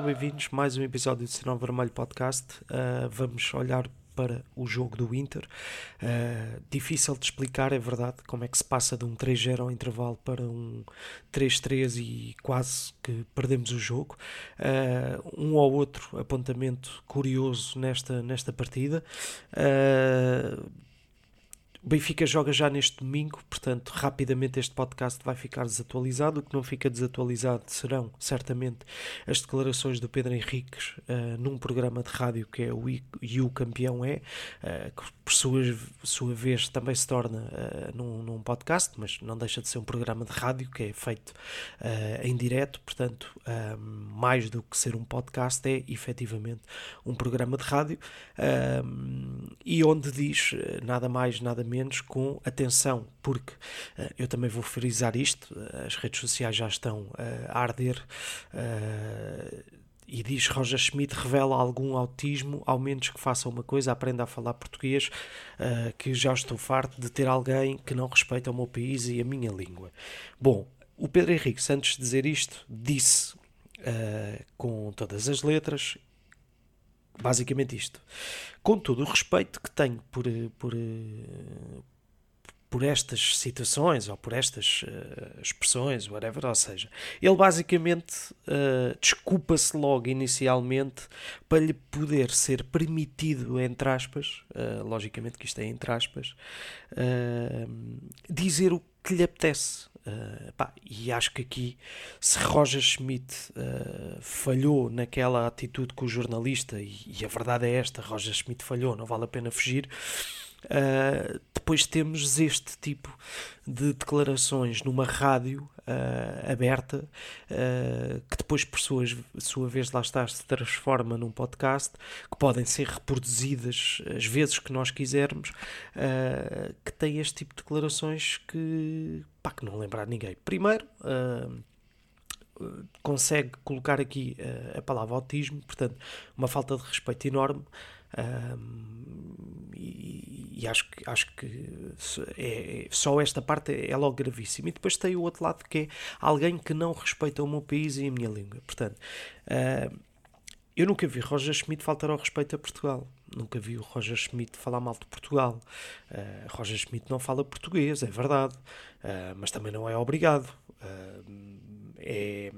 sejam bem-vindos a mais um episódio do Sinal Vermelho Podcast. Uh, vamos olhar para o jogo do Inter. Uh, difícil de explicar, é verdade, como é que se passa de um 3-0 ao intervalo para um 3-3 e quase que perdemos o jogo. Uh, um ou outro apontamento curioso nesta, nesta partida. Uh, Benfica joga já neste domingo, portanto, rapidamente este podcast vai ficar desatualizado. O que não fica desatualizado serão, certamente, as declarações do Pedro Henriques uh, num programa de rádio que é o E o Campeão É, uh, que por sua, sua vez também se torna uh, num, num, podcast, mas não deixa de ser um programa de rádio que é feito em direto, portanto, mais do que ser um podcast, é efetivamente um programa de rádio e onde diz nada mais, nada menos com atenção, porque uh, eu também vou frisar isto, uh, as redes sociais já estão uh, a arder e diz Roger Schmidt revela algum autismo, ao menos que faça uma coisa, aprenda a falar português, que já estou farto de ter alguém que não respeita o meu país e a minha língua. Bom, o Pedro Henrique, antes de dizer isto, disse com todas as letras basicamente isto. Com todo o respeito que tenho por, por, por estas situações ou por estas uh, expressões, whatever, ou seja, ele basicamente uh, desculpa-se logo inicialmente para lhe poder ser permitido, entre aspas, uh, logicamente que isto é entre aspas, dizer o que lhe apetece. Uh, pá, e acho que aqui, se Roger Schmidt uh, falhou naquela atitude com o jornalista, e, e, a verdade é esta: Roger Schmidt falhou, não vale a pena fugir. Uh, depois temos este tipo de declarações numa rádio uh, aberta, uh, que depois, por sua, vez, lá está, se transforma num podcast, que podem ser reproduzidas as vezes que nós quisermos, que tem este tipo de declarações que, pá, que não lembrar ninguém. Primeiro, consegue colocar aqui a palavra autismo, portanto, uma falta de respeito enorme. Um, e, acho que, acho que é, só esta parte é logo gravíssima. E depois tem o outro lado que é alguém que não respeita o meu país e a minha língua. Portanto, uh, eu nunca vi Roger Schmidt faltar ao respeito a Portugal. Nunca vi o Roger Schmidt falar mal de Portugal. Uh, Roger Schmidt não fala português, é verdade, uh, mas também não é obrigado. é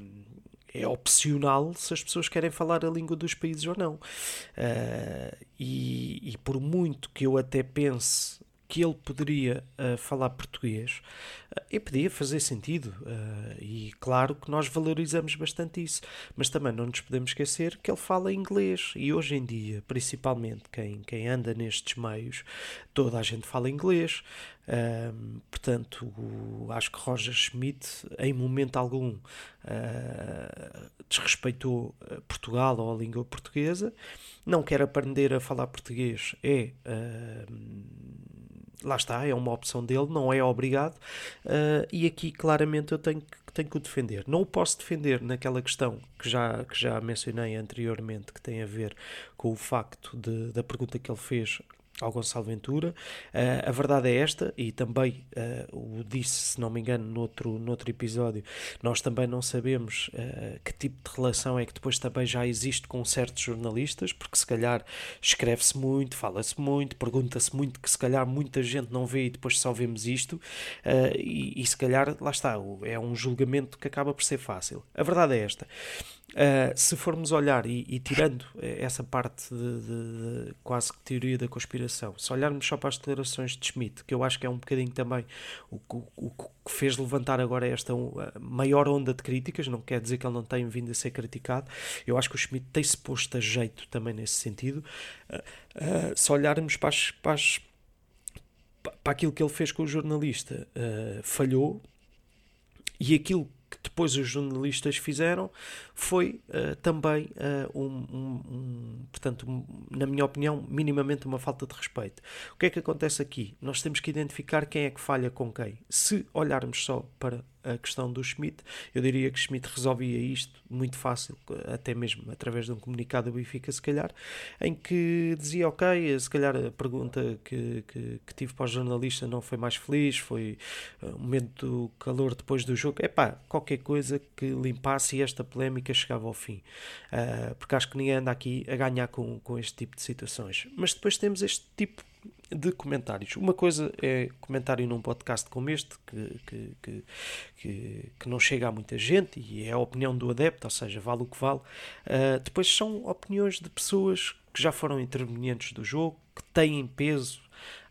é opcional se as pessoas querem falar a língua dos países ou não. Uh, e, e, por muito que eu até pense que ele poderia uh, falar português, uh, e podia fazer sentido. Uh, e claro que nós valorizamos bastante isso, mas também não nos podemos esquecer que ele fala inglês. E hoje em dia, principalmente quem, quem anda nestes meios, toda a gente fala inglês. portanto, o, acho que Roger Schmidt, em momento algum, desrespeitou Portugal ou a língua portuguesa. Não quer aprender a falar português, é lá está, é uma opção dele, não é obrigado, uh, e aqui claramente eu tenho que, tenho que o defender. Não o posso defender naquela questão que já, que já mencionei anteriormente, que tem a ver com o facto de, da pergunta que ele fez ao Gonçalo Ventura. Uh, a verdade é esta, e também uh, o disse, se não me engano, noutro, noutro episódio, nós também não sabemos uh, que tipo de relação é que depois também já existe com certos jornalistas, porque se calhar escreve-se muito, fala-se muito, pergunta-se muito, que se calhar muita gente não vê e depois só vemos isto, e, e se calhar, lá está, é um julgamento que acaba por ser fácil. A verdade é esta. Uh, se formos olhar e, e tirando essa parte de, de, de, quase que teoria da conspiração, se olharmos só para as declarações de Schmidt, que eu acho que é um bocadinho também o, o, o que fez levantar agora esta maior onda de críticas, não quer dizer que ele não tenha vindo a ser criticado, eu acho que o Schmidt tem-se posto a jeito também nesse sentido. Uh, uh, se olharmos para, as, para, as, para aquilo que ele fez com o jornalista, falhou e aquilo que depois os jornalistas fizeram foi uh, também uh, um, um, um, portanto, um, na minha opinião, minimamente uma falta de respeito. O que é que acontece aqui? Nós temos que identificar quem é que falha com quem. Se olharmos só para a questão do Schmidt. Eu diria que Schmidt resolvia isto muito fácil, até mesmo através de um comunicado do Benfica, se calhar, em que dizia, ok, se calhar a pergunta que, que, que tive para o jornalista não foi mais feliz, foi um momento de calor depois do jogo. É pá, qualquer coisa que limpasse esta polémica chegava ao fim. Uh, porque acho que ninguém anda aqui a ganhar com, com este tipo de situações. Mas depois temos este tipo de comentários. Uma coisa é comentário num podcast como este, que, que, que, que, não chega a muita gente e é a opinião do adepto, ou seja, vale o que vale. Uh, depois são opiniões de pessoas que já foram intervenientes do jogo, que têm peso,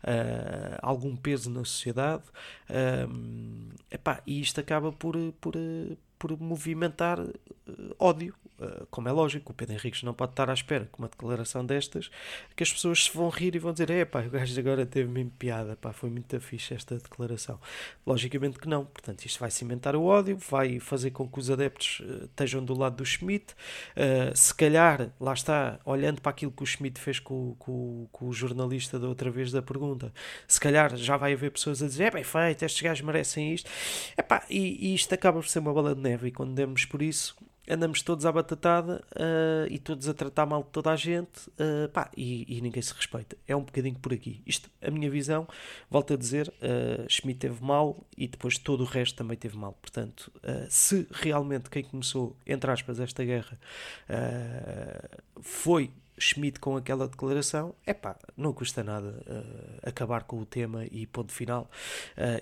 uh, algum peso na sociedade, uh, epá, e isto acaba por, por, por movimentar ódio como é lógico, o Pedro Henriques não pode estar à espera com uma declaração destas que as pessoas se vão rir e vão dizer: é pá, o gajo agora teve mesmo piada, pá, foi muito fixe esta declaração. Logicamente que não, portanto, isto vai cimentar o ódio, vai fazer com que os adeptos uh, estejam do lado do Schmidt. Uh, se calhar, lá está, olhando para aquilo que o Schmidt fez com, com, com, o jornalista da outra vez da pergunta, se calhar já vai haver pessoas a dizer: é bem feito, estes gajos merecem isto. Epá, e, e isto acaba por ser uma bola de neve, e quando demos por isso andamos todos à batatada uh, e todos a tratar mal de toda a gente uh, pá, e, e, ninguém se respeita. É um bocadinho por aqui. Isto, a minha visão, volto a dizer, uh, Schmidt teve mal e depois todo o resto também teve mal. Portanto, se realmente quem começou, entre aspas, esta guerra foi Schmidt com aquela declaração, é pá, não custa nada acabar com o tema e ponto final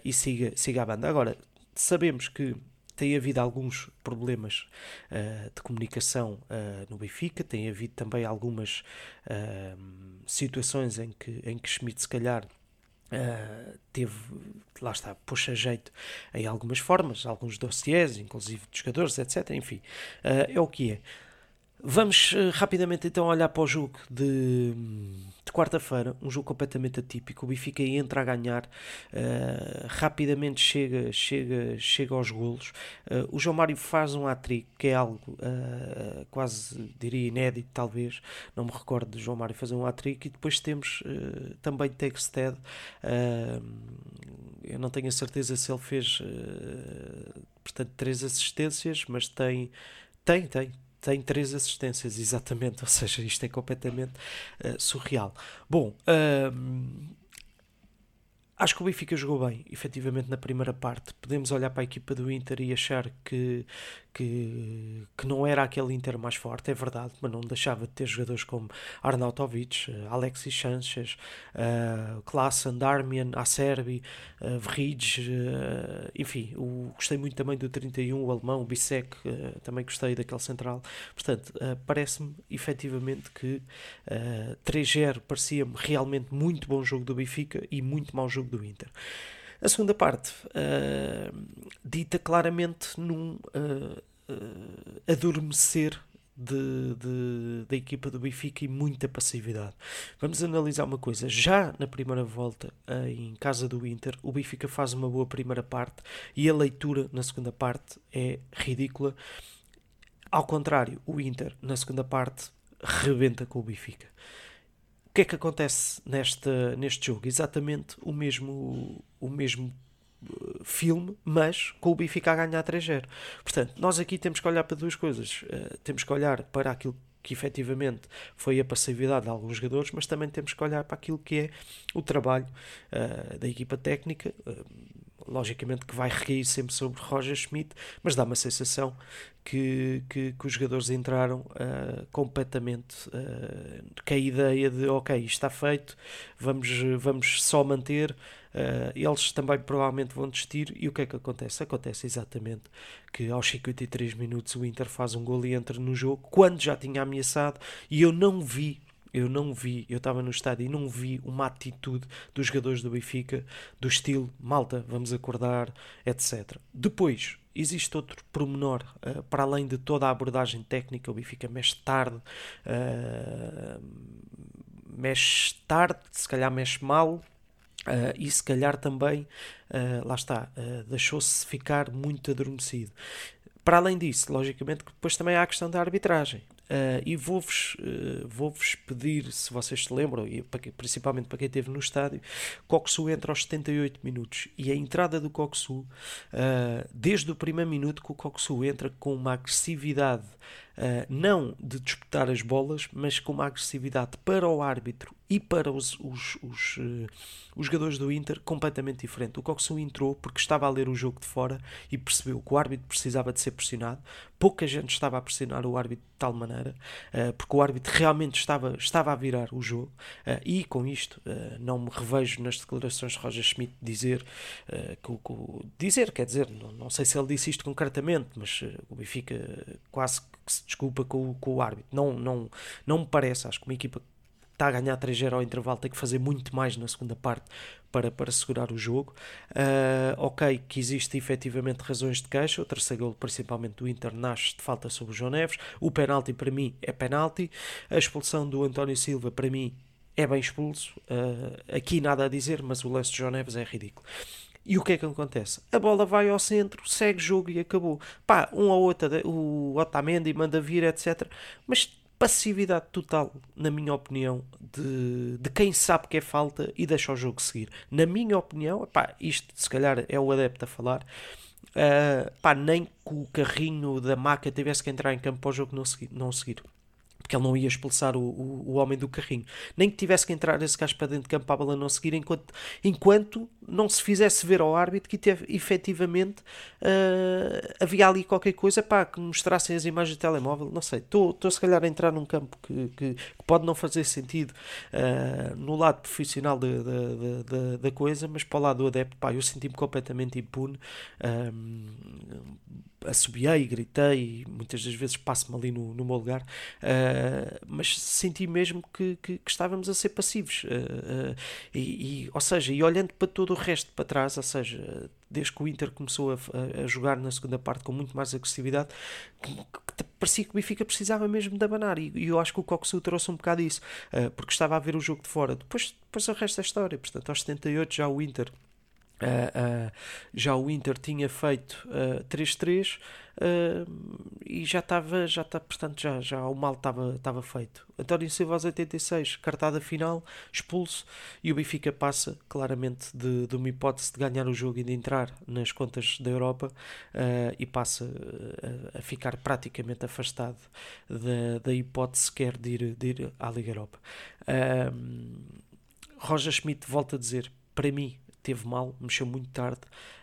e siga, siga a banda. Agora, sabemos que tem havido alguns problemas uh, de comunicação uh, no Benfica, tem havido também algumas uh, situações em que, em que Schmidt, se calhar, teve, lá está, puxa jeito em algumas formas, alguns dossiês, inclusive de jogadores, etc. Enfim, é o que é. Vamos uh, rapidamente então olhar para o jogo de, de quarta-feira, um jogo completamente atípico. O Benfica entra a ganhar, uh, rapidamente chega, chega, chega aos golos. Uh, o João Mário faz um hat-trick, que é algo quase, diria, inédito, talvez. Não me recordo de João Mário fazer um hat-trick. E depois temos também Texted. eu não tenho a certeza se ele fez, portanto, três assistências, mas tem, tem, tem tem três assistências, exatamente, ou seja, isto é completamente uh, surreal. Bom, Acho que o Benfica jogou bem, efetivamente, na primeira parte. Podemos olhar para a equipa do Inter e achar que, que, que não era aquele Inter mais forte, é verdade, mas não deixava de ter jogadores como Arnautovic, eh, Alexis Sanchez, uh, Klassen, Darmian, Acerbi, uh, Vrids, uh, enfim, o, gostei muito também do 31, o alemão, o Bissek, uh, também gostei daquele central. Portanto, parece-me efetivamente que uh, 3-0 parecia-me realmente muito bom jogo do Benfica e muito mau jogo do Inter. A segunda parte, uh, dita claramente num uh, uh, adormecer de, de, da equipa do Benfica e muita passividade. Vamos analisar uma coisa. Já na primeira volta, em casa do Inter, o Benfica faz uma boa primeira parte e a leitura na segunda parte é ridícula. Ao contrário, o Inter, na segunda parte, rebenta com o Benfica. O que é que acontece neste, neste jogo? Exatamente o mesmo, o mesmo uh, filme, mas com o Benfica a ganhar 3-0. Portanto, nós aqui temos que olhar para duas coisas. Uh, temos que olhar para aquilo que efetivamente foi a passividade de alguns jogadores, mas também temos que olhar para aquilo que é o trabalho uh, da equipa técnica. Uh, logicamente que vai recair sempre sobre Roger Schmidt, mas dá uma sensação que, que, que os jogadores entraram uh, completamente uh, com a ideia de ok, isto está feito, vamos, vamos só manter. Uh, eles também provavelmente vão desistir. E o que é que acontece? Acontece exatamente que aos 53 minutos o Inter faz um gol e entra no jogo quando já tinha ameaçado. E eu não vi eu não vi, eu estava no estádio e não vi uma atitude dos jogadores do Benfica do estilo malta, vamos acordar, etc. Depois, existe outro pormenor, uh, para além de toda a abordagem técnica, o Benfica mexe tarde, uh, mexe tarde, se calhar mexe mal, Uh, e se calhar também, uh, lá está, uh, deixou-se ficar muito adormecido. Para além disso, logicamente, depois também há a questão da arbitragem. Uh, e vou-vos uh, vou pedir, se vocês se lembram, e para principalmente para quem esteve no estádio, Coxu entra aos 78 minutos. E a entrada do Coxu, uh, desde o primeiro minuto que o Coxu entra com uma agressividade Uh, não de disputar as bolas, mas com uma agressividade para o árbitro e para os, os, os, uh, os jogadores do Inter completamente diferente. O Coxu entrou porque estava a ler o jogo de fora e percebeu que o árbitro precisava de ser pressionado. Pouca gente estava a pressionar o árbitro de tal maneira, uh, porque o árbitro realmente estava, estava a virar o jogo. e com isto, não me revejo nas declarações de Roger Schmidt dizer, que, que, dizer, quer dizer, não, não sei se ele disse isto concretamente, mas o Benfica quase que se desculpa com, com o árbitro. Não, não, não me parece. Acho que uma equipa está a ganhar 3-0 ao intervalo tem que fazer muito mais na segunda parte para, para segurar o jogo. Uh, ok, que existe efetivamente razões de queixa. O terceiro gol, principalmente do Inter, nasce de falta sobre o João Neves. O penalti, para mim, é penalti. A expulsão do António Silva, para mim, é bem expulso. Uh, aqui nada a dizer, mas o lance de João Neves é ridículo. E o que é que acontece? A bola vai ao centro, segue jogo e acabou. Pá, um ou outro, o Otamendi manda vir, etc. Mas passividade total, na minha opinião, de, de quem sabe que é falta e deixa o jogo seguir. Na minha opinião, pá, isto se calhar é o adepto a falar, uh, pá, nem que o carrinho da maca tivesse que entrar em campo para o jogo não seguir. Não seguir porque ele não ia expulsar o, o, o, homem do carrinho. Nem que tivesse que entrar esse gajo para dentro de campo para a bola não seguir, enquanto, enquanto não se fizesse ver ao árbitro que teve, efetivamente uh, havia ali qualquer coisa pá, que mostrassem as imagens de telemóvel. Não sei, estou se calhar a entrar num campo que, que, que pode não fazer sentido uh, no lado profissional da, da, coisa, mas para o lado do adepto, pá, eu senti-me completamente impune. Um, assobiei, gritei, muitas das vezes passo-me ali no, no meu lugar, uh, mas senti mesmo que, que, que, estávamos a ser passivos. Uh, uh, e, e, ou seja, e olhando para todo o resto para trás, ou seja, desde que o Inter começou a, a jogar na segunda parte com muito mais agressividade, que, que, parecia que o Benfica precisava mesmo de abanar. E, e eu acho que o Coxu trouxe um bocado isso, porque estava a ver o jogo de fora. Depois, depois o resto da história. Portanto, aos 78 já o Inter Uh, uh, já o Inter tinha feito 3-3 uh, e já estava, já está, portanto, já, já o mal estava, feito. António Silva aos 86, cartada final, expulso, e o Benfica passa claramente de, de uma hipótese de ganhar o jogo e de entrar nas contas da Europa e passa a, a, ficar praticamente afastado da, da hipótese sequer de ir, de ir à Liga Europa. Roger Schmidt volta a dizer, para mim, teve mal, mexeu muito tarde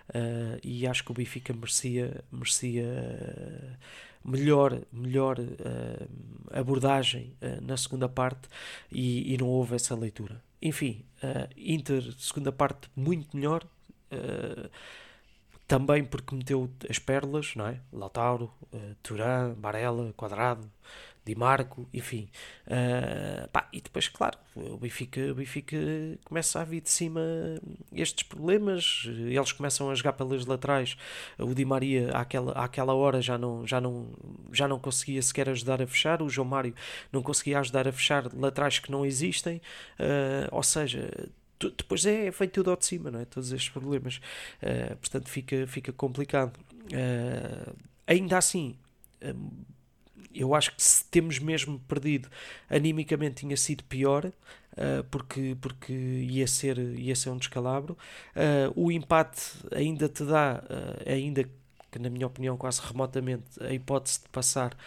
uh, e acho que o Benfica merecia, merecia uh, melhor, melhor uh, abordagem na segunda parte e, e, não houve essa leitura. Enfim, Inter, segunda parte muito melhor também porque meteu as pérolas, não é? Lautaro, uh, Turan, Barella, Quadrado, Di Marco, enfim. Uh, pá, e depois, claro, o Benfica, o Benfica começa a vir de cima estes problemas, eles começam a jogar pelas laterais. O Di Maria, àquela, àquela hora, já não, já, não, já não conseguia sequer ajudar a fechar, o João Mário não conseguia ajudar a fechar laterais que não existem, uh, ou seja depois é feito tudo ao de cima, não é? Todos estes problemas. Uh, portanto, fica, fica complicado. Uh, ainda assim, eu acho que se temos mesmo perdido, animicamente tinha sido pior. Uh, porque, porque ia, ser, ia ser um descalabro. o empate ainda te dá, ainda que na minha opinião quase remotamente, a hipótese de passar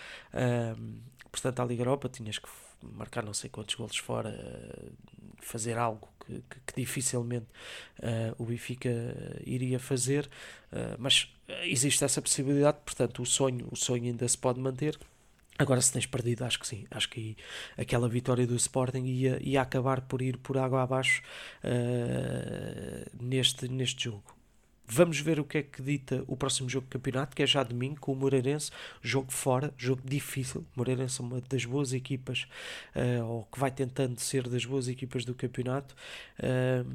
portanto à Liga Europa, tinhas que marcar não sei quantos golos fora, fazer algo que, que, dificilmente uh, o Benfica iria fazer, uh, mas existe essa possibilidade, portanto o sonho, o sonho ainda se pode manter. Agora, se tens perdido, acho que sim. Acho que aquela vitória do Sporting ia, ia acabar por ir por água abaixo uh, neste, neste jogo. Vamos ver o que é que dita o próximo jogo de campeonato, que é já domingo, com o Moreirense. Jogo fora, jogo difícil. Moreirense é uma das boas equipas, uh, ou que vai tentando ser das boas equipas do campeonato. Uh,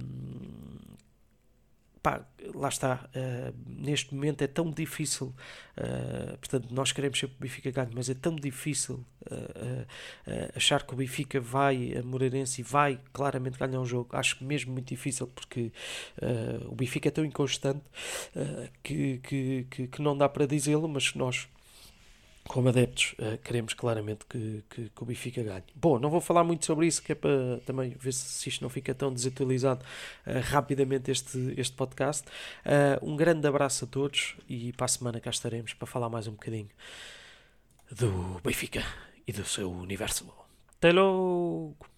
pá, lá está, uh, neste momento é tão difícil, uh, portanto, nós queremos sempre que o Benfica ganhe, mas é tão difícil uh, achar que o Benfica vai a Moreirense vai claramente ganhar um jogo. Acho mesmo muito difícil porque o Benfica é tão inconstante que, que, que, que, não dá para dizê-lo, mas nós como adeptos, uh, queremos claramente que, que, que, o Benfica ganhe. Bom, não vou falar muito sobre isso, que é para também ver se, se isto não fica tão desatualizado uh, rapidamente este, este podcast. Uh, um grande abraço a todos e para a semana cá estaremos para falar mais um bocadinho do Benfica e do seu universo. Até logo!